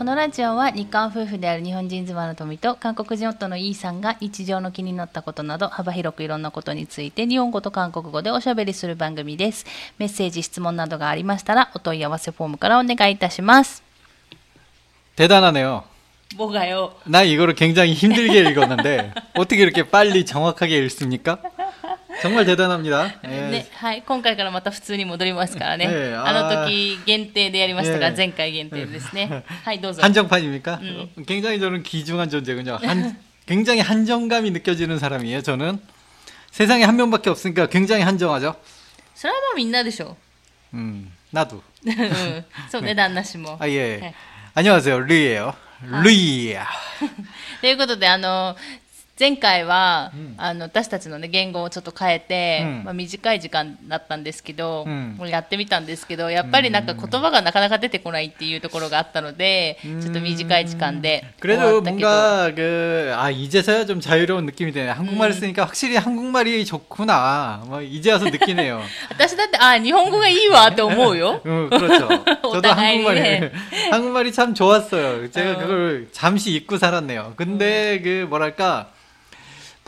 このラジオは日韓夫婦である日本人妻の富と韓国人夫のイーさんが日常の気になったことなど幅広くいろんなことについて日本語と韓国語でおしゃべりする番組です。メッセージ、質問などがありましたらお問い合わせフォームからお願いいたします。 대단하네요. 뭐가요? 나 이거를 굉장히 힘들게 읽었는데 어떻게 이렇게 빨리 정확하게 읽습니까? 정말 대단합니다. 예. ね、はい。今回からまた普通に戻りますからね。ええあの時限定でやりましたが、ええ前回限定ですね。はい、どうぞ。 한정판입니까? 음. 굉장히 저는 귀중한 존재군요. 한, 굉장히 한정감이 느껴지는 사람이에요. 저는 세상에 한 명밖에 없으니까 굉장히 한정하죠. それはまあみんなでしょ 음, 나도. う。うんそうね、旦那氏も。 아 예. 네. 안녕하세요, 루이예요. 루이야. ということで、あの、 前回は、うんあの私たちの、ね、言語をちょっと変えて、うんまあ、短い時間だったんですけど、うんもうやってみたんですけどやっぱりなんか言葉がなかなか出てこないっていうところがあったので、ちょっと短い時間で終わ 그래도 ったけど 뭔가 그, 아, 이제서야 좀 자유로운 느낌이 드네. 한국말을 쓰니까 확실히 한국말이 좋구나. 뭐, 이제 와서 느끼네요. 私だってあ日本語がいいわって思うよ 어, 그렇죠. 저도 오다가이네. 한국말이, 한국말이 참 좋았어요. 제가 어. 그걸 잠시 잊고 살았네요. 근데 그, 뭐랄까,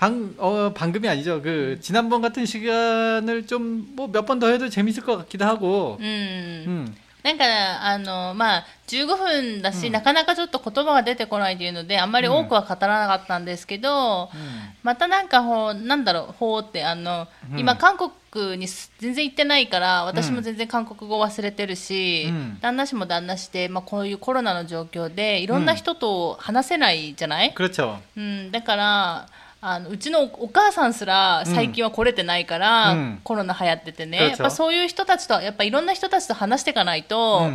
방, 어, 방금이 아니죠. 그, 지난번 같은 시간을 좀, 뭐, 몇 번 더 해도 재밌을 것 같기도 하고, うん、 음, なんかあのまあ15分だし、なかなかちょっと言葉が出てこないというのであんまり多くは語らなかったんですけど、 음. またなんかほうなんだろうほうってあの、うん今韓国にす全然行ってないから私も全然韓国語忘れてるし、うん旦那氏も旦那氏で、まあ、こういうコロナの状況でいろんな人と話せないじゃない、 그렇죠. うん、だから あのうちのお母さんすら最近は来れてないから、うん。コロナ流行っててね、そうそうやっぱそういう人たちとやっぱいろんな人たちと話していかないと、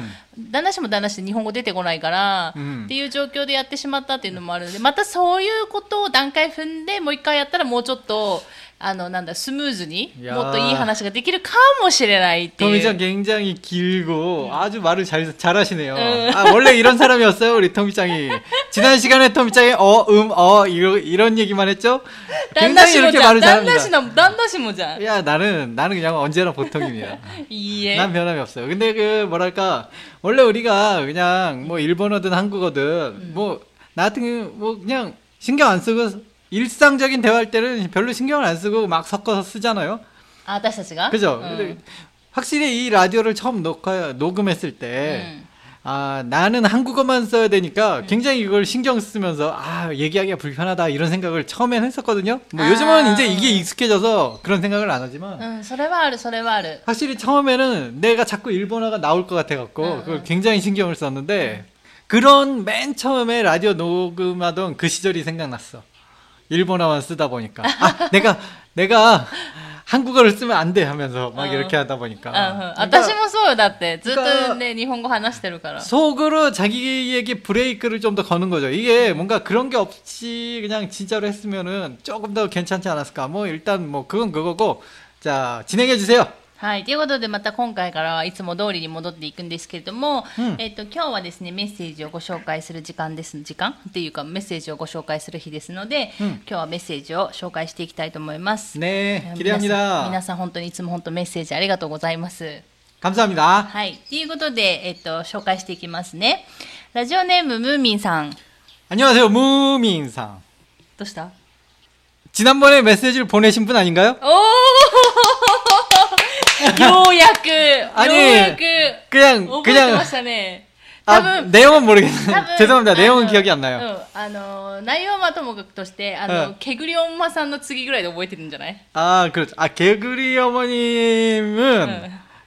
旦那氏も旦那氏で日本語出てこないから、うん。っていう状況でやってしまったっていうのもあるのでまたそういうことを段階踏んでもう一回やったらもうちょっと あのなんだスムーズにいやーもっといい話ができるかもしれないっていう。 토미짱 굉장히 길고 아주 말을 잘 잘하시네요. 응. 아 원래 이런 사람이었어요 우리 토미짱이 지난 시간에 토미짱이 어음어 이러 이런 얘기만 했죠. 旦那 굉장히 氏も 이렇게 じゃん 말을 旦那氏 잘합니다. の旦那氏もじゃん 야 나는 나는 그냥 언제나 보통입니다. いいえ 난 변함이 없어요. 근데 그 뭐랄까 원래 우리가 그냥 뭐 일본어든 한국어든 뭐 나 같은 경우 뭐 그냥 신경 안 쓰고 일상적인 대화할 때는 별로 신경을 안 쓰고 막 섞어서 쓰잖아요. 아, 다시가 그죠. 음. 확실히 이 라디오를 처음 녹화, 녹음했을 때, 음. 아, 나는 한국어만 써야 되니까 음. 굉장히 이걸 신경 쓰면서, 아, 얘기하기가 불편하다, 이런 생각을 처음엔 했었거든요. 뭐 아. 요즘은 이제 이게 익숙해져서 그런 생각을 안 하지만. 응, 소레마르, 소레마르. 확실히 처음에는 내가 자꾸 일본어가 나올 것 같아갖고, 응, 그걸 굉장히 신경을 썼는데, 그런 맨 처음에 라디오 녹음하던 그 시절이 생각났어. 일본어만 쓰다 보니까 아, 내가 내가 한국어를 쓰면 안 돼 하면서 막 응. 이렇게 하다 보니까 うんうん、 그러니까 私もそうよ、だって。ずっ그러니까 とね、日本語話してるから。 속으로 자기에게 브레이크를 좀 더 거는 거죠. 이게 뭔가 그런 게 없이 그냥 진짜로 했으면은 조금 더 괜찮지 않았을까. 뭐 일단 뭐 그건 그거고. 자, 진행해 주세요. はい。ということで、また今回からはいつも通りに戻っていくんですけれども、うんえっ、と、今日はですね、メッセージをご紹介する時間です。時間っていうか、メッセージをご紹介する日ですので、うん今日はメッセージを紹介していきたいと思います。 네, 皆さん 기대합니다. 皆さん本当にいつも本当メッセージありがとうございます。 감사합니다. はい。ということで、えっ、と、紹介していきますね。ラジオネーム、ムーミンさん。 안녕하세요, 무민상. どうした 지난번에 메시지를 보내신 분 아닌가요? お ーようやく、あようれやく、 그냥 覚えてま 그냥 したね。多 아 分、 내용은 모르겠어요. 多分 죄송합니다. あの 내용은 기억이 안 나요. うん、あの、内容はともかくとして、あの、うんけぐりおんまさんの次ぐらいで覚えてるんじゃない 아, 그렇죠. 아, 개구리 어머님은 응.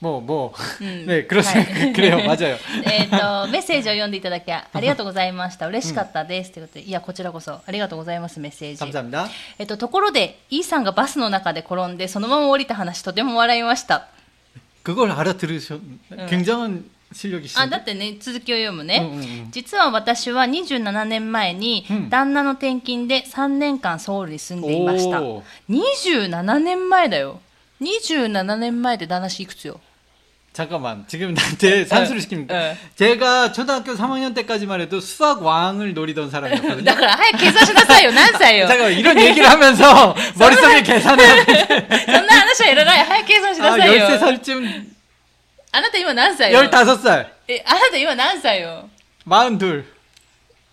もうもう、ねクロス、マジよ。えっとメッセージを読んでいただきありがとうございました。嬉しかったです。ということでいやこちらこそありがとうございますメッセージ。えっとところでイさんがバスの中で転んでそのまま降りた話とても笑いました。그걸알아들으셨굉장한あだってね続きを読むね、実は私は27年前に旦那の転勤で3年間ソウルに住んでいました、27年前だよ。27年前で旦那氏いくつよ？ 잠깐만 지금 나한테 산수를 시킵니까? 응. 제가 초등학교 3학년 때까지만 해도 수학 왕을 노리던 사람이었거든요. だから早く計算しなさいよ何歳よ 잠깐 이런 얘기를 하면서 머릿속에 계산해야 돼. そんな話はいらない早く計算しな 아, さいよ 13살쯤 あなた今何歳よ 15살 えあなた今何歳よ 42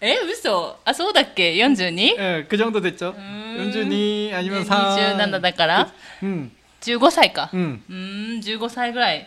え嘘あそうだっけ 42? 예, 그 정도 됐죠. 음. 연준이 아니면 ね 사 27だから 응, 15歳か 응. うーん15歳ぐらい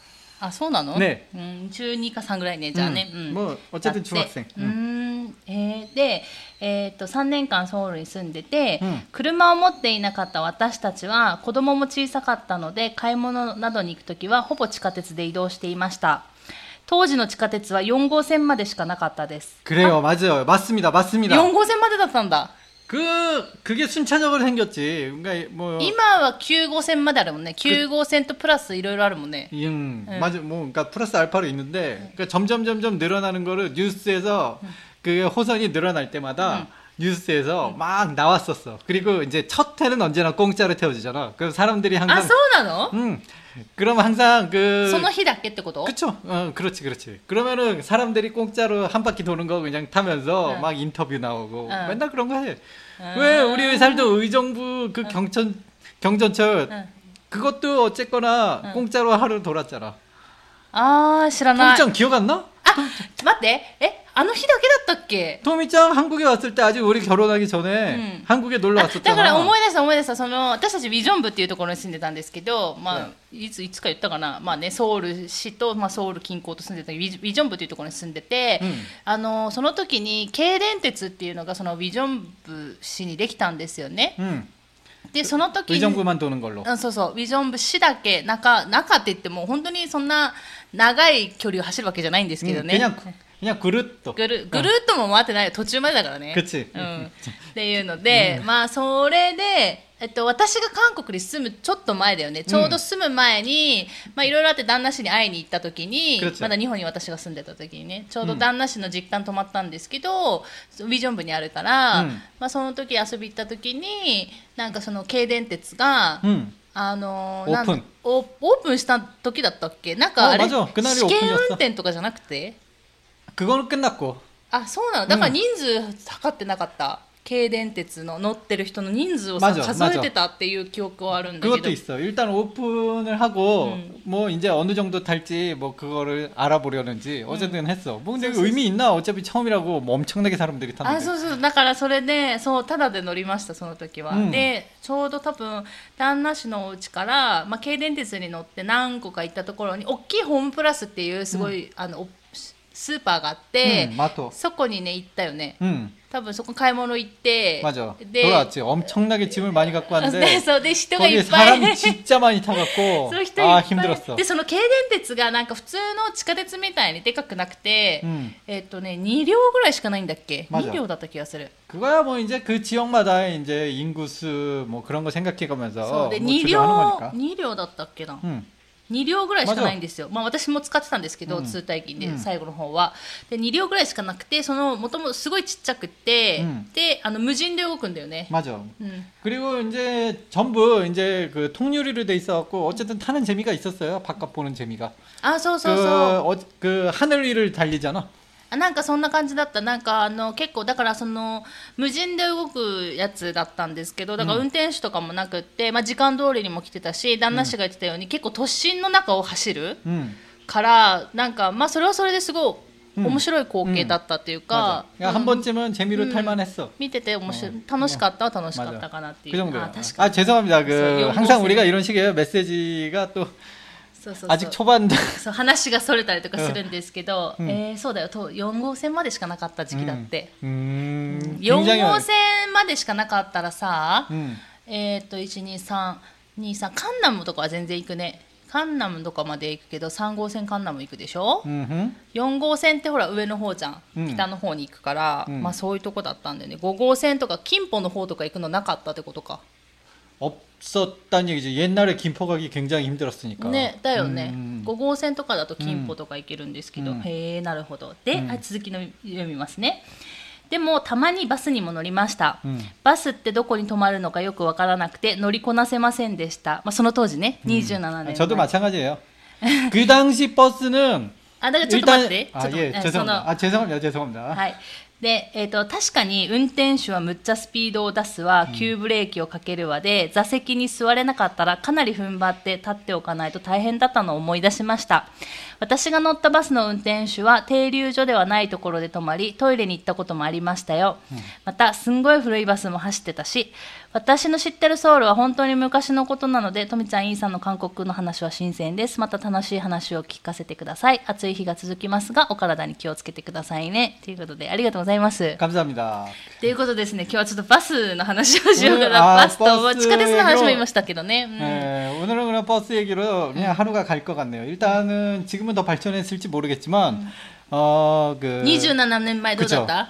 あそうなの？ね、うん、中2か3ぐらいねじゃあね、うん、もうお茶で中学生うん、えー、で、えー、っと3年間ソウルに住んでて、うん、車を持っていなかった私たちは子供も小さかったので買い物などに行く時はほぼ地下鉄で移動していました。当時の地下鉄は4号線までしかなかったです。くれよ맞아 요。 バスミ 다。 バスミ 다。 4号線までだったんだ。 그 그게 순차적으로 생겼지. 그러니까 뭐 今は9号線まであるもんね9号線とプラスいろいろあるもんね 음, 네. 맞아. 뭐 그러니까 플러스 알파로 있는데 그러니까 점점 점점 늘어나는 거를 뉴스에서 그 호선이 늘어날 때마다 뉴스에서 막 나왔었어. 그리고 이제 첫 회는 언제나 공짜로 태워주잖아. 그럼 사람들이 あ 항상 そうなの 음. 그럼 항상 그 その日だけってこと 그쵸? 어, 그렇지, 그렇지. 그러면은 사람들이 공짜로 한 바퀴 도는 거 그냥 타면서 응. 막 인터뷰 나오고 응. 맨날 그런 거 해. 응. 왜 우리 회사도 의정부 그 경천 경전철 うん 그것도 어쨌거나 응. 공짜로 하루 돌았잖아. あー知らない 토미짱 기억 안 나? あ待ってえ あの日だけだったっけ 토미짱 한국에 왔을 때 아직 우리 결혼하기 전에 응. 한국에 놀러 あ 왔었잖아. だから思い出した思い出したその私たちビジョン部っていうところに住んでたんですけど、まあ、いついつか言ったかな、まあね、ソウル市と、まあ、ソウル近郊と住んでたビジビジョン部っていうところに住んでて、うんあのその時に京電鉄っていうのがそのビジョン部市にできたんですよね 응. でその時に 의정부만 도는 걸로. うんそうそうビジョン部市だけ中中って言っても本当にそんな長い距離を走るわけじゃないんですけど 응, ね、 그냥 그냥 그릇도. ぐるぐるっとも回ってないよ途中までだからね。 그치 うん、っていうので、まあそれで、えっと、私が韓国に住むちょっと前だよねちょうど住む前に、まあいろいろあって旦那氏に会いに行った時に 그렇죠 まだ日本に私が住んでた時にねちょうど旦那氏の実家に泊まったんですけど、ビジョン部にあるから、うんまあ、その時遊び行った時になんかその京電鉄が、 응. あのオープンなんオオープンした時だったっけなんかあれあ맞아그날이 試験 오픈이었어 運転とかじゃなくて 그거는 끝났고. あそうなのだから人数測ってなかった、京電鉄の乗ってる人の人数をさ 맞아 数えてたっていう記憶はあるんだけど 그것도 있어. 일단 오픈을 하고 음. 뭐 이제 어느 정도 탈지 뭐 그거를 알아보려는지 어쨌든 했어. 뭐 근데 음. そうそう 의미 있나? 어차피 처음이라고 뭐 엄청나게 사람들이 あ 탔는데. そうそうだからそれでそうただで乗りましたその時は、うんでちょうど多分旦那氏のお家から、まあ、京電鉄に乗って何個か行ったところに大きいホームプラスっていうすごい、あのお スーパーがあって、 응, 마토. そこにね行ったよね 응, 多分そこ買い物行って、 맞아. で 돌아왔지. 엄청나게 짐을 많이 갖고 で 왔는데 そうで人がい 거기 っぱい 사람 진짜 많이 타갖고 そういう人いっ 아 ぱい 힘들었어. でその京電鉄がなんか普通の地下鉄みたいにでかくなくて、うんえっ、とね2両ぐらいしかないんだっけ 맞아 2両だった気がする 그거야 뭐 이제 그 지역마다 이제 인구수 뭐 그런 거 そう 생각해가면서 で 뭐 2 조정하는 両 거니까. 2両だったっけな、 응. 2両ぐらいしかないんですよ、まあ、私も使ってたんですけど、うん通体金で、うん最後の方はで2両ぐらいしかなくてそのもともとすごいちっちゃくて、うんであの無人で動くんだよね、 맞아. うん、 그리고 이제 전부 이제 그 통유리로 돼 있어갖고 어쨌든 타는 재미가 있었어요. 바깥 보는 재미가. あそう 그, そうそう 어, 그 하늘 위를 달리잖아. あなんかそんな感じだったなんかあの結構だからその無人で動くやつだったんですけどだから運転手とかもなくって、まあ、時間通りにも来てたし旦那氏が言ってたように、結構都心の中を走る 응. からなんかまあそれはそれですごいうん面白い光景だったっていうか 맞아. 、 그러니까 한 うん 번쯤은 재미로 탈만했어. 見てて面白い、うん楽しかったは楽しかったかなってい 그 う、 정도야. あ確か 아 に 죄송합니다. 그 그래서 항상 연구생. 우리가 이런 식의 메시지가 또 そうそうそう 아직 초반 そう話がそれたりとかするんですけど、うんえーそうだよと4号線までしかなかった時期だって、 음, 4 굉장히 号線までしかなかったらさ、 음. えっ、と1232カンナムとかは全然行くねカンナムとかまで行くけど3号線カンナム行くでしょ、 음흠. 4号線ってほら上の方じゃん、うん北の方に行くから、うんまあそういうとこだったんでね5号線とか金浦の方とか行くのなかったってことか 없 었단 얘기지. 옛날에 김포 가기 굉장히 힘들었으니까. ねだよね、 음. 5号線とかだと金浦とか行けるんですけど、うんへえなるほどで、うんはい続きの読みますねでもたまにバスにも乗りました、 음. バスってどこに止まるのかよくわからなくて乗りこなせませんでした、まあ、その当時ね27年前、 저도 마찬가지예요. 그 당시 버스는 あだからちょっと待ってちょ 아 っと 예 えそ 죄송합니다. の 아 죄송합니다. 죄송합니다. はい でえー、と確かに運転手はむっちゃスピードを出すわ。急ブレーキをかけるわで、座席に座れなかったらかなり踏ん張って立っておかないと大変だったのを思い出しました。私が乗ったバスの運転手は停留所ではないところで止まりトイレに行ったこともありましたよ、またすんごい古いバスも走ってたし私の知ってるソウルは本当に昔のことなのでとみちゃんイーさんの韓国の話は新鮮ですまた楽しい話を聞かせてください暑い日が続きますがお体に気をつけてくださいねということでありがとうございます 감사합니다. ということですね今日はちょっとバスの話をしようかうんな、あーバスとバス地下鉄の話も言いましたけどね、うん 예, 오늘은 그냥 버스 얘기로 그냥 하루가 갈 것 같네요. 일단은 지금은 더 발전했을지 모르겠지만 어그 27年前どうだった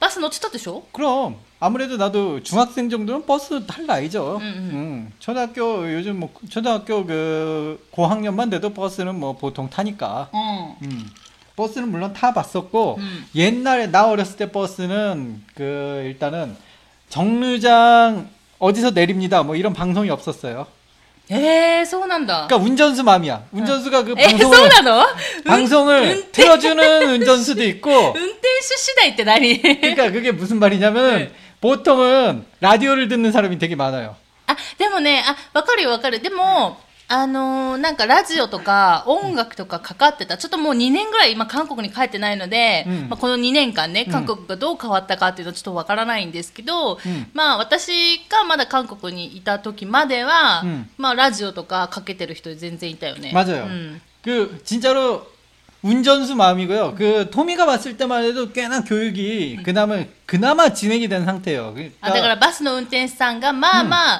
バス乗ってたでしょ 그럼 아무래도 나도 중학생 정도는 버스 탈 나이죠. 음, 음. 음. 초등학교 요즘 뭐 초등학교 그 고학년만 돼도 버스는 뭐 보통 타니까. 어. 음. 버스는 물론 타봤었고 음. 옛날에 나 어렸을 때 버스는 그 일단은 정류장 어디서 내립니다 뭐 이런 방송이 없었어요. 에 서운한다. 그러니까 운전수 맘이야. 운전수가 그 방송을 에이, 방송을 은, 틀어주는 운전수도 있고 은퇴 수시다 이때 날이. 그러니까 그게 무슨 말이냐면. 네. 보통은 라디오를 듣는 사람이 되게 많아요. あでもねあわかるよわかるでもあのーなんかラジオとか音楽とかかかってたちょっともう2年ぐらい今韓国に帰ってないので、うんまあ、この2年間ねうん韓国がどう変わったかっていうのはちょっとわからないんですけど、んまあ私がまだ韓国にいた時までは、うんまあラジオとかかけてる人全然いたよね 맞아요. うん、 그 진짜로 운전수 마음이고요. 그 토미가 봤을 때만 해도 꽤나 교육이 네. 그나마 그나마 진행이 된 상태예요. 아, 네, 그러니까, 아, 그러니까 버스의 운전사가 마마 음.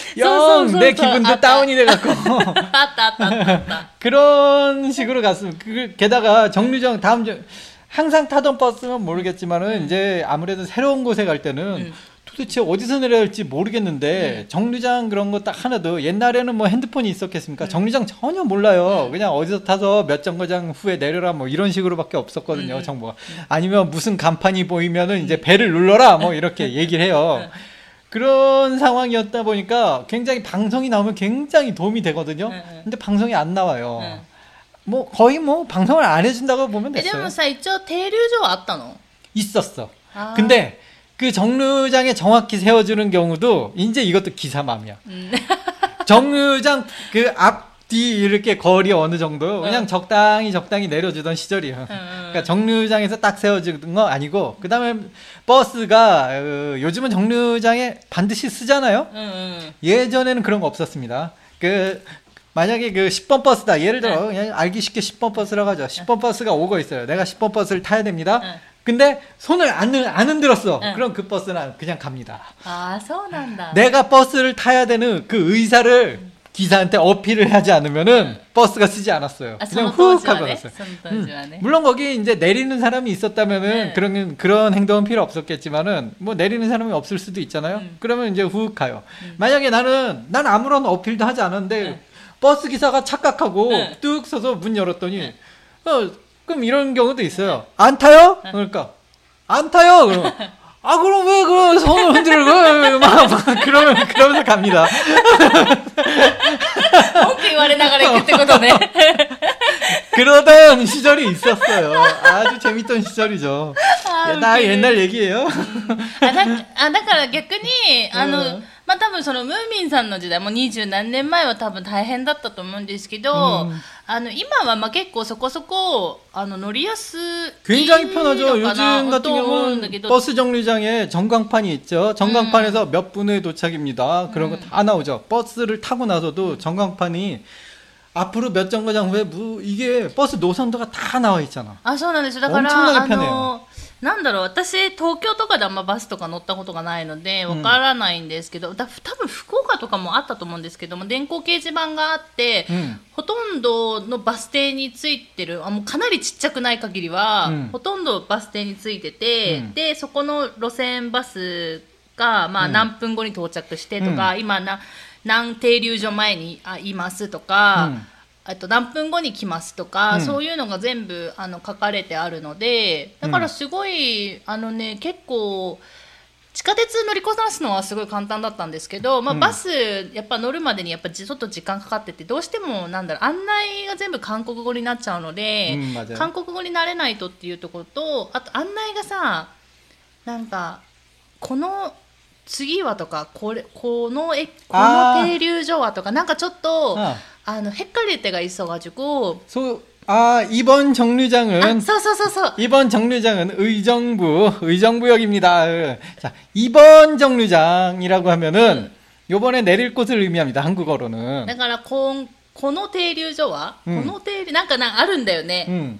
영 내 기분도 아따. 다운이 돼갖고 아따, 그런 식으로 갔으면 그, 게다가 정류장 다음 주 항상 타던 버스면 모르겠지만은 음. 이제 아무래도 새로운 곳에 갈 때는 음. 도대체 어디서 내려야 할지 모르겠는데 음. 정류장 그런 거 딱 하나도, 옛날에는 뭐 핸드폰이 있었겠습니까? 음. 정류장 전혀 몰라요. 음. 그냥 어디서 타서 몇 정거장 후에 내려라 뭐 이런 식으로밖에 없었거든요. 정보가 아니면 무슨 간판이 보이면은 이제 배를 눌러라 뭐 이렇게 얘기를 해요. 그런 상황이었다 보니까 굉장히 방송이 나오면 굉장히 도움이 되거든요. 네, 네. 근데 방송이 안 나와요. 네. 뭐 거의 뭐 방송을 안 해준다고 보면 됐어요. 왜냐면 사이죠 대류조 왔다노. 있었어. 아. 근데 그 정류장에 정확히 세워주는 경우도 이제 이것도 기사맘이야. 음. 정류장 그 앞 뒤 이렇게 거리 어느 정도 그냥 적당히 적당히 내려주던 시절이에요. 그러니까 정류장에서 딱 세워주는 거 아니고 그 다음에 버스가 어, 요즘은 정류장에 반드시 쓰잖아요. 예전에는 그런 거 없었습니다. 그 만약에 그 10번 버스다. 예를 들어 네. 그냥 알기 쉽게 10번 버스라고 하죠. 10번 버스가 오고 있어요. 내가 10번 버스를 타야 됩니다. 네. 근데 손을 안, 안 흔들었어. 응. 그럼 그 버스는 그냥 갑니다. 아, 서운한다. 내가 버스를 타야 되는 그 의사를 음. 기사한테 어필을 하지 않으면은 버스가 쓰지 않았어요. 아, 그냥 후욱 하고 갔어요. 음. 물론 거기 이제 내리는 사람이 있었다면은 네. 그런 그런 행동은 필요 없었겠지만은 뭐 내리는 사람이 없을 수도 있잖아요. 음. 그러면 이제 후욱 가요. 음. 만약에 나는 난 아무런 어필도 하지 않은데 네. 버스 기사가 착각하고 네. 뚝 서서 문 열었더니 어, 그럼 이런 경우도 있어요. 안 타요? 그러니까 안 타요. 그럼 아 그럼 왜 그런 손을 흔들고 막, 막 그러면 그러면서 갑니다. 오케이 말해나가 그때 거네. 그러던 시절이 있었어요. 아주 재밌던 시절이죠. 아, 나 옛날 얘기예요. 아, 나, 아, 그러니까 逆に, 아, 음. まあ多分そのムーミンさんの時代も二十何年前は多分大変だったと思うんですけど、うんあの今はまあ結構そこそこあの乗りやすい 굉장히 편하죠. のかな 요즘 같은 と思うんだけ 경우는 ど 버스 정류장에 전광판이 있죠. 전광판에서 몇 분의 도착입니다. 그런 거 다 나오죠. 버스를 타고 나서도 전광판이 앞으로 몇 정거장 후에 무, 이게 버스 노선도가 다 나와 있잖아. あそうなんですよだから 엄청나게 あ 편해요 の なんだろう私東京とかであんまバスとか乗ったことがないのでわからないんですけど、だ多分福岡とかもあったと思うんですけども電光掲示板があって、うん。ほとんどのバス停についてるあもうかなりちっちゃくない限りは、うん。ほとんどバス停についてて、うん。でそこの路線バスが、まあ、うん。何分後に到着してとか、今な何停留所前にあいますとか、えっと、何分後に来ますとか、うん、そういうのが全部あの書かれてあるのでだからすごい、うん、あのね結構地下鉄乗りこなすのはすごい簡単だったんですけど、まあ、バス、やっぱ乗るまでにやっぱちょっと時間かかっててどうしてもなんだろう案内が全部韓国語になっちゃうので、うん、韓国語になれないとっていうところとあと案内がさなんかこの次はとかこれこのえこの停留所はとかなんかちょっと。ああ の헷갈릴 때가 있어가지고 소, 아, 이번 あ 정류장은 そうそうそうそう 이번 정류장은 의정부, 의정부역입니다. 자, 이번 정류장이라고 하면은 요번에 내릴 곳을 의미합니다. 한국어로는. だからこんこの停留所は、うんこの停留なんかなんかあるんだよね、 음,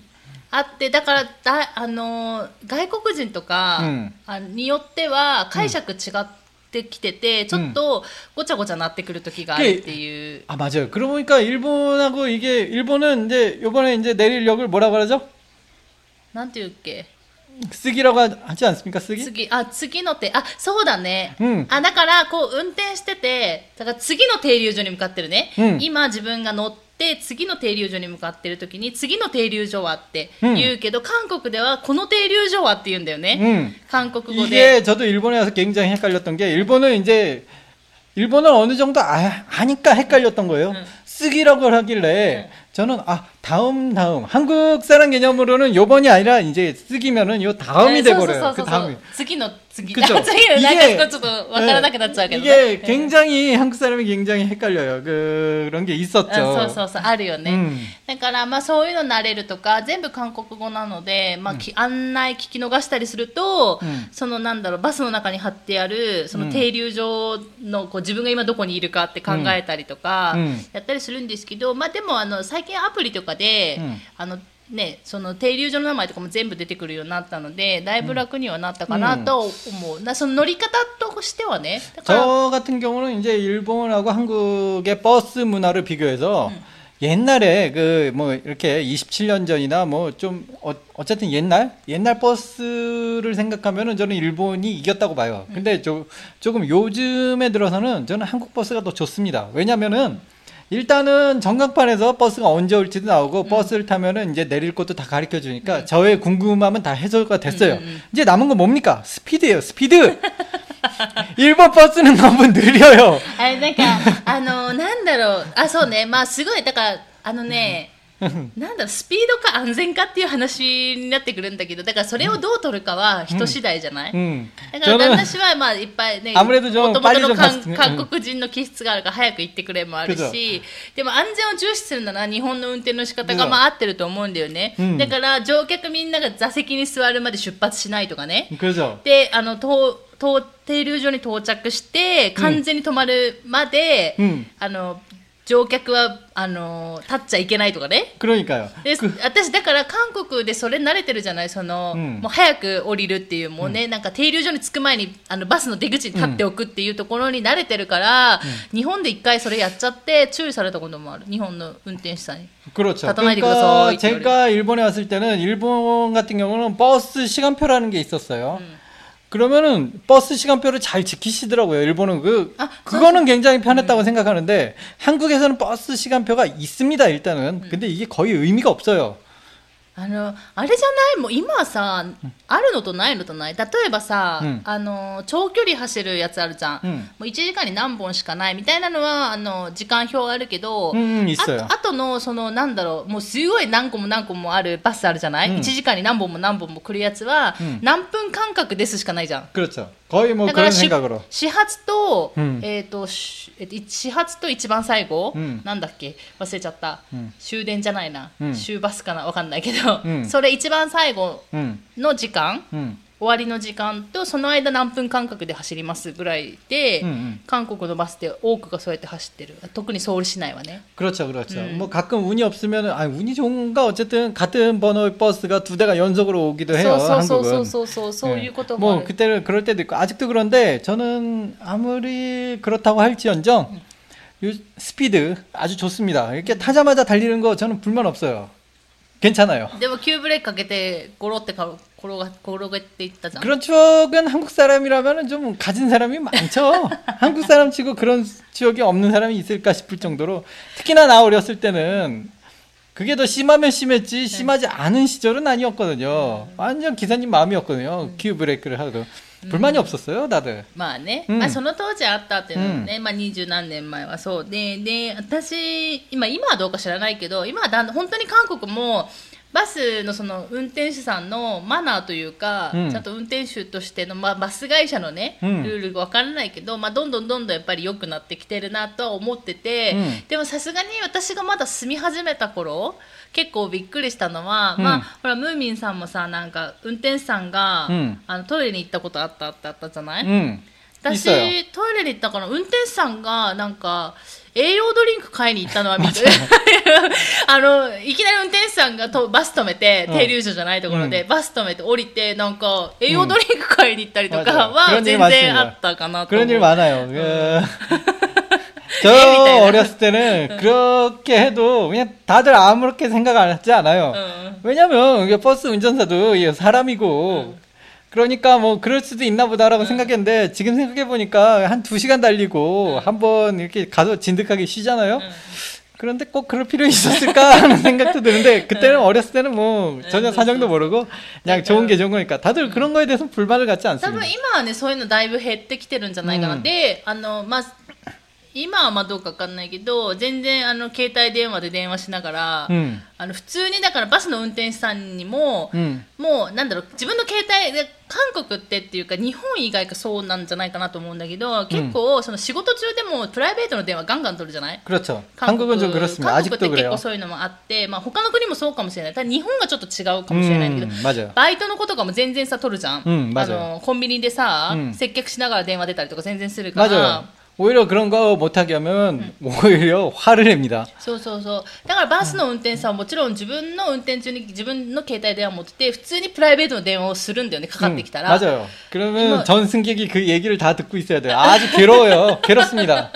あってだからだあのー外国人とか、うんあによっては解釈違っ てきてて、ちょっとごちゃごちゃなってくる時があるっていう、 아, 맞아요. 그러고 보니까 일본하고 이게, 일본은 이제 요번에 이제 내릴 역을 뭐라고 하죠? なんていうっけ 쓰기라고 하- 하지 않습니까? 쓰기? 次あ次のてあそうだね、うんあだからこう運転しててだから次の停留所に向かってるね、うん今自分が乗っ て次の停留所に向かってる時に次の停留所はって言うけど、韓国ではこの停留所はって言うんだよね、 음. 韓国語で 이게 저도 일본에 와서 굉장히 헷갈렸던 게 일본은 이제 일본은 어느 정도 아, 아니까 헷갈렸던 거예요. 응. 쓰기라고 하길래 저는 아 다음 다음 한국 사람 개념으로는 요번이 아니라 이제 쓰기면은 요 다음이 そうそう 돼버려요. そう 그 そう 다음이. 次の次 그쵸 次のなん 이게 かちょっとわからなくなっちゃうけど 이게 ね、 굉장히 한국 사람이 굉장히 헷갈려요. 그, 그런 게 うん 있었죠. そうそうそうあるよね、 음. だからまあそういうの慣れるとか全部韓国語なので、まあき案内聞き逃したりすると、うんそのなんだろうバスの中に貼ってあるその停留所のこう自分が今どこにいるかって考えたりとか、うんやったりするんですけど、まあ、でもあの最近 アプリとかで、うんあのね、その停留所の名前とかも全部出てくるようになったのでだいぶ楽にはなったかなと思う、なその乗り方としてはねだから 저 같은 경우는 이제 일본하고 한국의 버스 문화를 비교해서 옛날에 그 뭐 이렇게 27년 전이나 뭐 좀 어, 어쨌든 옛날 옛날 버스를 생각하면은 저는 일본이 이겼다고 봐요. 근데 조, 조금 요즘에 들어서는 저는 한국 버스가 더 좋습니다. 왜냐면은 일단은 전광판에서 버스가 언제 올지도 나오고 버스를 타면은 이제 내릴 곳도 다 가르쳐 주니까 저의 궁금함은 다 해소가 됐어요. 음, 음, 음. 이제 남은 건 뭡니까? 스피드예요. 스피드. 일본 버스는 너무 느려요. あれなんかあのなんだろうあそうねまあすごいだからあのね なんだろスピードか安全かっていう話になってくるんだけどだからそれをどう取るかは人次第じゃない、うん、だから私はまあいっぱいねもともとの韓国人の気質があるから早く行ってくれもあるしでも安全を重視するなら日本の運転の仕方がまあ合ってると思うんだよね、だから乗客みんなが座席に座るまで出発しないとかね。であの停留所に到着して完全に止まるまで、あの乗客は、あの、立っちゃいけないとかね。 그러니까요. で 그, 私だから韓国でそれ慣れてるじゃないその、うんもう早く降りるっていうもうね、なんか停留所に着く前にあのバスの出口に立っておくっていうところに慣れてるから、日本で一回それやっちゃって注意されたこともある日本の運転手さんに 그렇죠. 다도나이도 그러니까 그래서 제가 일본에 왔을 때는 일본 같은 경우는 버스 시간표라는 게 있었어요. 음. 그러면은 버스 시간표를 잘 지키시더라고요. 일본은 그 아, 그거는 굉장히 편했다고 생각하는데 한국에서는 버스 시간표가 있습니다. 일단은. 근데 이게 거의 의미가 없어요. あのあれじゃない？もう今さ、あるのとないのとない？例えばさ、うん、あの長距離走るやつあるじゃん、うん、もう1時間に何本しかない？みたいなのはあの時間表あるけど、うん、あとのそのなんだろう？もうすごい何個も何個もあるバスあるじゃない、うん、1時間に何本も何本も来るやつは、何分間隔ですしかないじゃん。だから始発と、えっ、と始発と一番最後、う、なんだっけ？忘れちゃった、終電じゃないな、終バスかな？わかんないけど、それ一番最後の時間、 終わりの時間とその間何分間隔で走りますぐらいで、うんうん韓国のバスって多くがそうやって走ってる特にソウル市内はね 그렇죠, 그렇죠. 음. 뭐 가끔 운이 없으면, 아 운이 좋은가 어쨌든 같은 번호의 버스가 두 대가 연속으로 오기도 そ 해요. うそうそうそう 한국은. そうそうそういうこともあ 뭐 る、 그때는 그럴 때도 있고 아직도 그런데 저는 아무리 그렇다고 할지언정 요 스피드 아주 좋습니다. 이렇게 타자마자 달리는 거 저는 불만 없어요. 괜찮아요. 근데 뭐 큐브레이크 가게 고로때 가로 고로 고로게 때 있다잖아. 그런 추억은 한국 사람이라면은 좀 가진 사람이 많죠. 한국 사람치고 그런 추억이 없는 사람이 있을까 싶을 정도로 특히나 나 어렸을 때는 그게 더 심하면 심했지 심하지 않은 시절은 아니었거든요. 완전 기사님 마음이었거든요. 기어 브레이크를 하도 불만이 없었어요, 다들. まあね、うんまあ、その当時あったっていうのもね、まあ、二十何年前はそうでで私今今はどうか知らないけど今はだんだん本当に韓国も バスのその運転手さんのマナーというか、うん、ちゃんと運転手としての、まあ、バス会社のね、ルールが分からないけど、まあ、どんどんどんどんやっぱり良くなってきてるなとは思ってて、うん、でもさすがに私がまだ住み始めた頃結構びっくりしたのは、まあほらムーミンさんもさなんか運転手さんが、あのトイレに行ったことあったあったあったじゃない、私トイレに行ったから運転手さんがなんか栄養ドリンク買いに行ったのは見てあのいきなり運転手さんがとバス止めて、うん停留所じゃないところで、うバス止めて降りてなんか栄養ドリンク買いに行ったりとか 맞아요 は 그런 全 일 많습니다 然あったかなと思 그런 일 う 많아요. 그, 예, 저 밑에는. 어렸을 때는 그렇게 해도 그냥 다들 아무렇게 생각 안 하지 않아요. うん、 왜냐면 이게 버스 운전사도 이게 사람이고 그러니까 뭐 그럴 수도 있나 보다라고 생각했는데 지금 생각해 보니까 한 두 시간 달리고 한 번 이렇게 가서 진득하게 쉬잖아요. 그런데 꼭 그럴 필요 있었을까 하는 생각도 드는데 그때는 어렸을 때는 뭐 전혀 사정도 모르고 그냥 좋은 게 좋은 거니까 다들 그런 거에 대해서 불만을 갖지 多 않습니다. 分今はねそういうのだいぶ減ってきてるんじゃないかな、うんであのまあ 今はまあどうか分かんないけど全然あの携帯電話で電話しながら、うん、あの普通にだからバスの運転手さんにも、うん、もうなんだろう自分の携帯で韓国ってっていうか日本以外かそうなんじゃないかなと思うんだけど結構その仕事中でもプライベートの電話ガンガン取るじゃない、うん、韓国韓国って結構そういうのもあって、まあ、他の国もそうかもしれない。ただ日本がちょっと違うかもしれないけど、バイトの子とかも全然さ取るじゃん、あのコンビニでさ、接客しながら電話出たりとか全然するから。 오히려 그런 거 못하게 하면 오히려 화를 냅니다. そうそうそうだからバスの運転手さんはもちろん自分の運転中に自分の携帯電話を持ってて普通にプライベートの電話をするんだよねかかってきたら、 음, 맞아요. 그러면 이거- 전 승객이 그 얘기를 다 듣고 있어야 돼요. 아주 괴로워요. 괴롭습니다.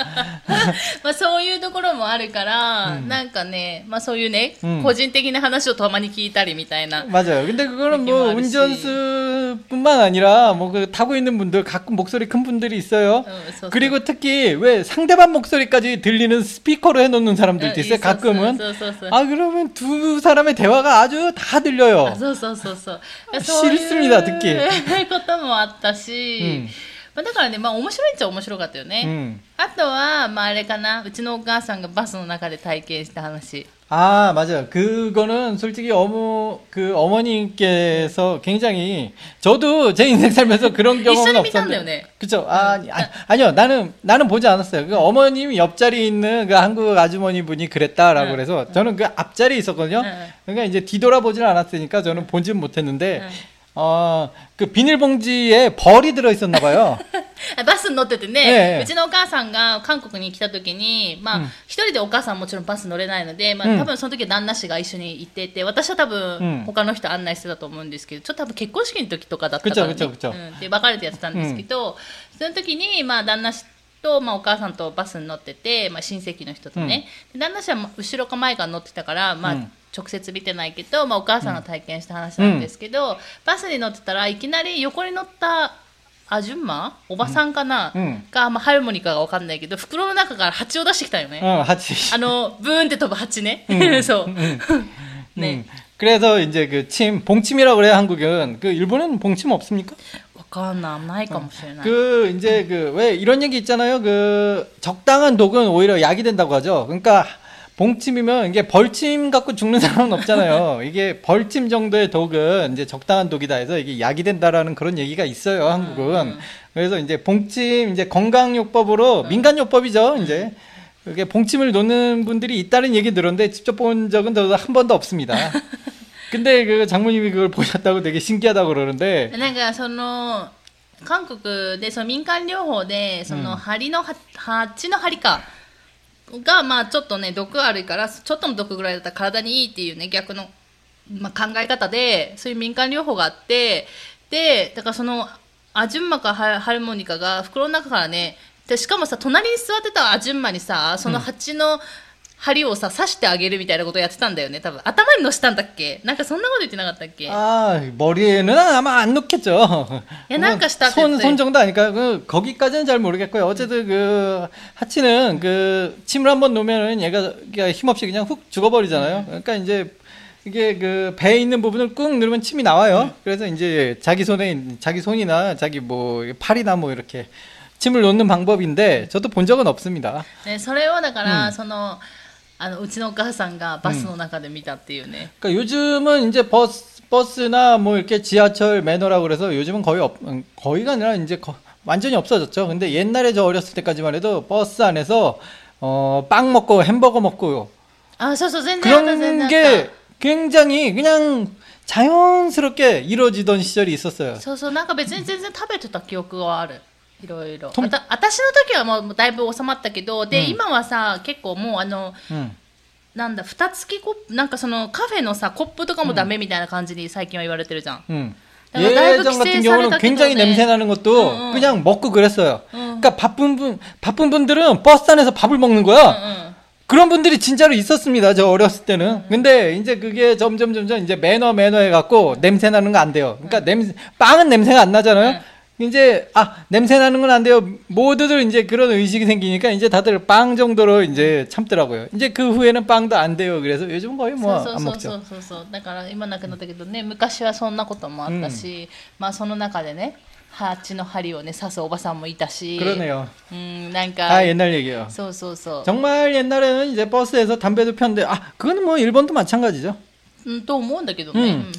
まあそういうところもあるから、なんかね、まあそういうね、うん個人的な話をたまに聞いたりみたいな。 맞아요. 근데 그거는 느낌 뭐 아저씨. 운전수뿐만 아니라 뭐 그 타고 있는 분들 가끔 목소리 큰 분들이 있어요. うんそうそう 그리고 특히 왜 상대방 목소리까지 들리는 스피커로 해놓는 사람들도 있어요. うん 가끔은. そうそうそうそう 아 그러면 두 사람의 대화가 아주 다 あ 들려요. そうそうそうそう。あそういう 싫습니다 듣기 こともあったし、うん まあだからね、まあ面白いっちゃ面白かったよね。 음. あとは、まああれかな、うちのお母さんがバスの中で体験した話。 아, 맞아요. 그거는 솔직히 어머, 그 어머님께서 굉장히, 저도 제 인생 살면서 그런 경험은 이슈는 미쳤네요, 없었는데. 네. 그쵸. 아, 아니, 아니, 아니요. 나는, 나는 보지 않았어요. 그 어머님이 옆자리에 있는 그 한국 아주머니 분이 그랬다라고 응. 그래서 저는 그 앞자리에 있었거든요. 응. 그러니까 이제 뒤돌아보질 않았으니까 저는 본지는 못했는데, 응. 어, 그 비닐봉지에 벌이 들어있었나 봐요. あバスに乗っててね、ええうちのお母さんが韓国に来た時に、まあうん一人でお母さんもちろんバス乗れないので、まあうん多分その時は旦那氏が一緒に行ってて私は多分、うん他の人案内してたと思うんですけどちょっと多分結婚式の時とかだったから、ね、ぐちゃぐちゃぐちゃうん、で別れてやってたんですけど、その時に、まあ、旦那氏と、まあ、お母さんとバスに乗ってて、まあ、親戚の人とね、で旦那氏はまあ後ろか前から乗ってたから、まあうん 直接見てないけど、まあ、お母さんが体験した話なんですけど、バスに乗ってたらいきなり横に乗ったアジュンマおばさんかな、うんが、まあ、ハルモニカがわかんないけど袋の中から蜂を出してきたよね、 어, 같이. あのブーンって飛ぶ蜂ね、そう、 음, ね、 그래서 이제 그 침, 봉침이라고 그래요, 한국은. 그 일본은 봉침 없습니까? わかんないないかもしれない、 그 이제 그 왜 이런 얘기 있잖아요. 그 적당한 독은 오히려 약이 된다고 하죠. 그러니까 봉침이면 이게 벌침 갖고 죽는 사람은 없잖아요. 이게 벌침 정도의 독은 이제 적당한 독이다 해서 이게 약이 된다라는 그런 얘기가 있어요. 한국은. 그래서 이제 봉침 이제 건강요법으로 민간요법이죠. 이제 그게 봉침을 놓는 분들이 있다는 얘기 들었는데 직접 본 적은 저도 한 번도 없습니다. 근데 그 장모님이 그걸 보셨다고 되게 신기하다고 그러는데 なんかその韓国でその民間療法でそうんの針のは蜂の針か がまあちょっとね毒あるからちょっとの毒ぐらいだったら体にいいっていうね逆の、まあ、考え方でそういう民間療法があってでだからそのアジュンマかハハルモニカが袋の中からねでしかもさ隣に座ってたアジュンマにさその蜂の 針をさ刺してあげるみたいなことをやってたんだよね多分頭にのしたんだっけなんかそんなこと言ってなかったっけ 아 머리에는 아마 안 넣겠죠. 야, 난가 시다 손, 됐어요. 손 정도 아니까 그 거기까지는 잘 모르겠고요. 어쨌든 그 하치는 그 침을 한번 놓으면은 얘가 그냥 힘없이 그냥 훅 죽어버리잖아요. 그러니까 이제 이게 그 배에 있는 부분을 꾹 누르면 침이 나와요. 그래서 이제 자기 손에 자기 손이나 자기 뭐 팔이나 뭐 이렇게 침을 놓는 방법인데 저도 본 적은 없습니다. ね、それをだから、うんその あのうちのお母さんがバスの中で見たっていうね、 그러니까 요즘은 이제 버스 버스나 뭐 이렇게 지하철 매너라고 그래서 요즘은 거의 없 음, 거의가 아니라 이제 거- 완전히 없어졌죠. 근데 옛날에 저 어렸을 때까지만 해도 버스 안에서 어, 빵 먹고 햄버거 먹고 あそうそう全然あった全 그런 然あっ 게 굉장히 그냥 자연스럽게 이루어지던 시절이 있었어요. たそうそうなんか別に全然食べてた記憶はある いろいろとあた私の時はもうだいぶ収まったけどで、うん今はさ結構もうあの 음. なんだ蓋付きコップなんかそのカフェのさコップとかもダメみたいな感じに最近は言われてるじゃん、 음. 내가 나이브 예전 같은規制 경우는 されたけどね 굉장히 냄새 나는 것도 응, 응. 그냥 먹고 그랬어요. 응. 그러니까 바쁜 분 바쁜 분들은 버스 안에서 밥을 먹는 거야. うんうん 그런 분들이 진짜로 있었습니다. 저 어렸을 때는. 근데 이제 그게 점점 점점 이제 매너 매너 해갖고 냄새 나는 거 안 돼요. 그러니까 냄새 빵은 냄새가 안 나잖아요. 이제 아 냄새 나는 건 안 돼요. 모두들 이제 그런 의식이 생기니까 이제 다들 빵 정도로 이제 참더라고요. 이제 그 후에는 빵도 안 돼요. 그래서 요즘 거의 そ 뭐 うそう 안 そう 먹죠. そうそうそうだから今なくなったけどね昔はそんなこともあったし、まあその中でね蜂の針をね刺すおばさんもいたし 그러네요. うんなんか 다 옛날 얘기예요. そうそうそう 정말 옛날에는 이제 버스에서 담배도 폈는데 아 그건 뭐 일본도 마찬가지죠. うんと思うんだけどね、 음.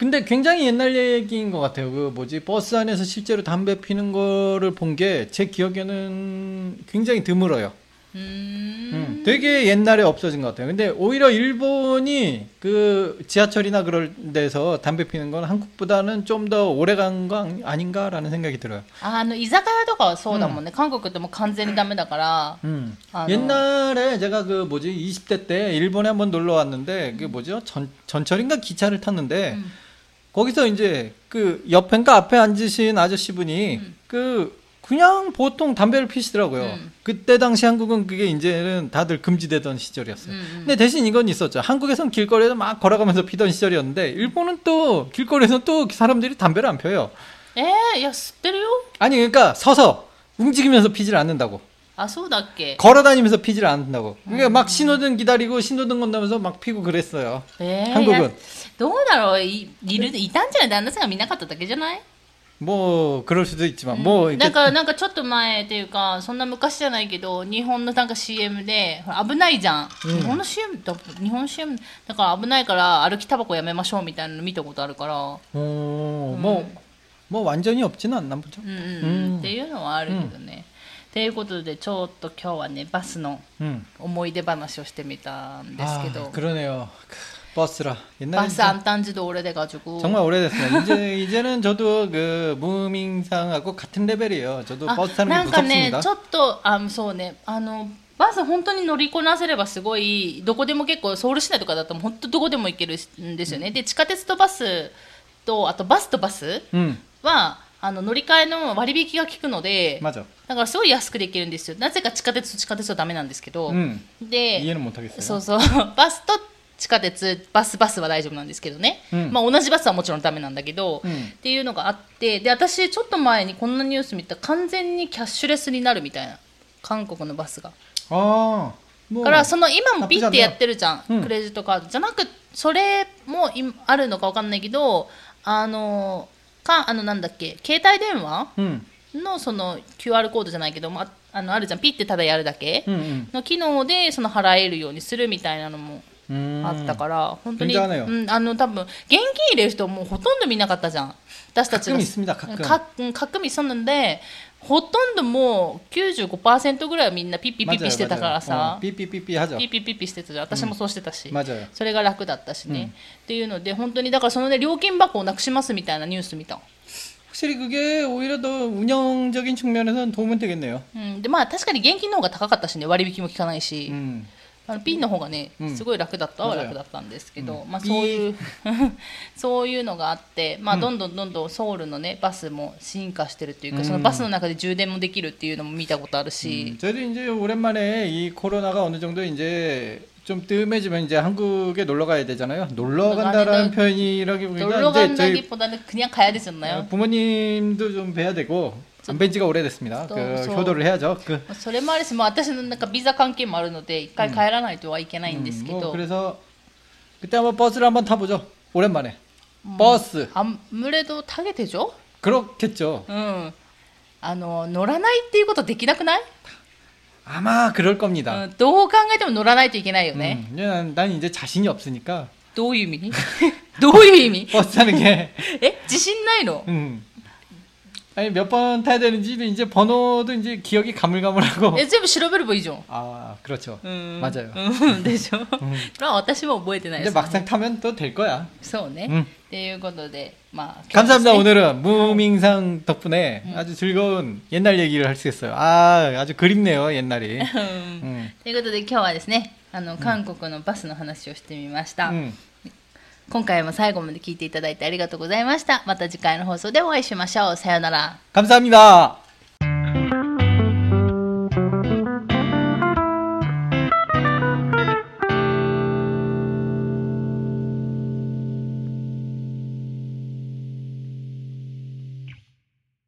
근데 굉장히 옛날 얘기인 것 같아요. 그 뭐지 버스 안에서 실제로 담배 피는 거를 본 게 제 기억에는 굉장히 드물어요. うんうーん 음, 되게 옛날에 없어진 것 같아요. 근데 오히려 일본이 그 지하철이나 그럴 데서 담배 피는 건 한국보다는 좀 더 오래 간 거 아닌가라는 생각이 들어요. ああの居酒屋とかはそうだもんね、韓国ってもう完全にダメだから、 음. 아, 옛날에 제가 그 뭐지 20대 때 일본에 한번 놀러 왔는데 그 뭐죠 전 전철인가 기차를 탔는데 음. 거기서 이제 그 옆엔가 앞에 앉으신 아저씨분이 음. 그 그냥 보통 담배를 피시더라고요. 음. 그때 당시 한국은 그게 이제는 다들 금지되던 시절이었어요. 음, 음. 근데 대신 이건 있었죠. 한국에선 길거리에서 막 걸어가면서 피던 시절이었는데 일본은 또 길거리에서 또 사람들이 담배를 안 펴요. 에, 야, 스테레오? 아니 그러니까 서서 움직이면서 피지를 않는다고. あそうだっけ 걸어 다니면서 피질 않는다고. 그러니까 막 신호등 기다리고 신호등 건너면서 막 피고 그랬어요. えー、 한국은 いやどうだろういいるいたんじゃない旦那さんが見なかっただけじゃない 뭐 그럴 수도 있지만 뭐 なん 이렇게 かなんかちょっと前っていうかそんな昔じゃないけど日本のなんか CM でほら危ないじゃん、うん日本の CM だ日本 CM だから危ないから歩きタバコやめましょうみたいなの見たことあるから 어, 뭐, 뭐 완전히 없지는 않나 보죠. うんうんうん、うんっていうのはあるけどね、 っていうことでちょっと今日はねバスの 음. 思い出話をしてみたんですけ 아, ど 그러네요. 크, 버스라. 옛날에 バス안딴지도 오래돼가지고 정말 오래됐어요. 이제 이제는 저도 그 무민상하고 같은 레벨이에요. 저도 あ 버스 타는 な 게 んかね 무섭습니다. ちょっとあそうねあのバス本当に乗りこなせればすごいどこでも結構ソウル市内とかだと本当どこでも行けるんですよね、で地下鉄とバスとあとバスとバス 음, はあの乗り換えの割引が効くので 맞아. だからすごい安くできるんですよ。なぜか地下鉄と地下鉄はダメなんですけど、うん、で家のも高す、そうそう。バスと地下鉄バスバスは大丈夫なんですけどね、うん、まあ、同じバスはもちろんダメなんだけど、うん、っていうのがあって。で私ちょっと前にこんなニュース見た。完全にキャッシュレスになるみたいな。韓国のバスが。あからその今もビッてやってるじゃん、うん、クレジットカード。じゃなくそれもあるのか分かんないけど。あのかあのなんだっけ。携帯電話、うん。のその QR コードじゃないけど、まあ、あのあるじゃん。ピッてただやるだけの機能でその払えるようにするみたいなのもあったから本当に、うん、あの多分現金入れる人もうほとんど見なかったじゃん。私たちが角見そんなんでほとんどもう95%ぐらいはみんなピッピピピしてたからさ。ピッピピピはじゃピピピピしてたじゃん私もそうしてたし、それが楽だったしね、っていうので本当にだからそのね料金箱をなくしますみたいなニュース見た 확실히 그게 오히려 더 운영적인 측면에서는 도움은 되겠네요. うん、でまあ確かに現金の方が高かったしね割引も効かないし、 음. あのピンの方がね、うんすごい楽だったは맞아요 楽だったんですけど、うんまあ、そういうそういうのがあって、まあ、どんどんどんどんソウルの、ね、バスも進化してるっていうか、うんそのバスの中で充電もできるっていうのも見たことある 음, し、 저희도 이제 오랜만에 이 코로나가 어느 정도 이제 좀 뜸해지면 이제 한국에 놀러 가야 되잖아요. 놀러 간다라는 나는 표현이라기보다 놀러 이제 저희 간다기보다는 그냥 가야 되잖아요. 부모님도 좀 뵈야 되고 안 뵌 지가 오래됐습니다. 또, 그 저- 효도를 해야죠. 그 それもあるし、まあ、私のなんかビザ関係もあるので一回帰らないとはいけないんです 음, け 뭐 ど、 그래서 그때 한번 버스를 한번 타보죠. 오랜만에 버스 あむれどタゲでしょ 그렇겠죠. うんあの乗らないっていうことできなくない、 아마 그럴 う 겁니다. ん、どう考えても乗らないといけないよね、 음, 난, 난 이제 자신이 없으니까 どういう意味どういう意味 버스 타는 게 え自信ないの 음. 아니 몇 번 타야 되는지 이제 번호도 이제 기억이 가물가물하고 え全部調べればいいじゃん 아 그렇죠 うん 맞아요 うんでしょ、まあ私も覚えてないで 근데 す、 막상 타면 또 될 거야 そうね、 음. っていうことで まあ 감사합니다 今日ですね 오늘은 무밍상 덕분에 아주 즐거운 옛날 얘기를 할 수 있어요 아 아주 그립네요 옛날이 うん 음. ということで今日はですねあの韓国のバスの話をしてみました、 음. 今回も最後まで聞いていただいてありがとうございましたまた次回の放送でお会いしましょうさようなら 감사합니다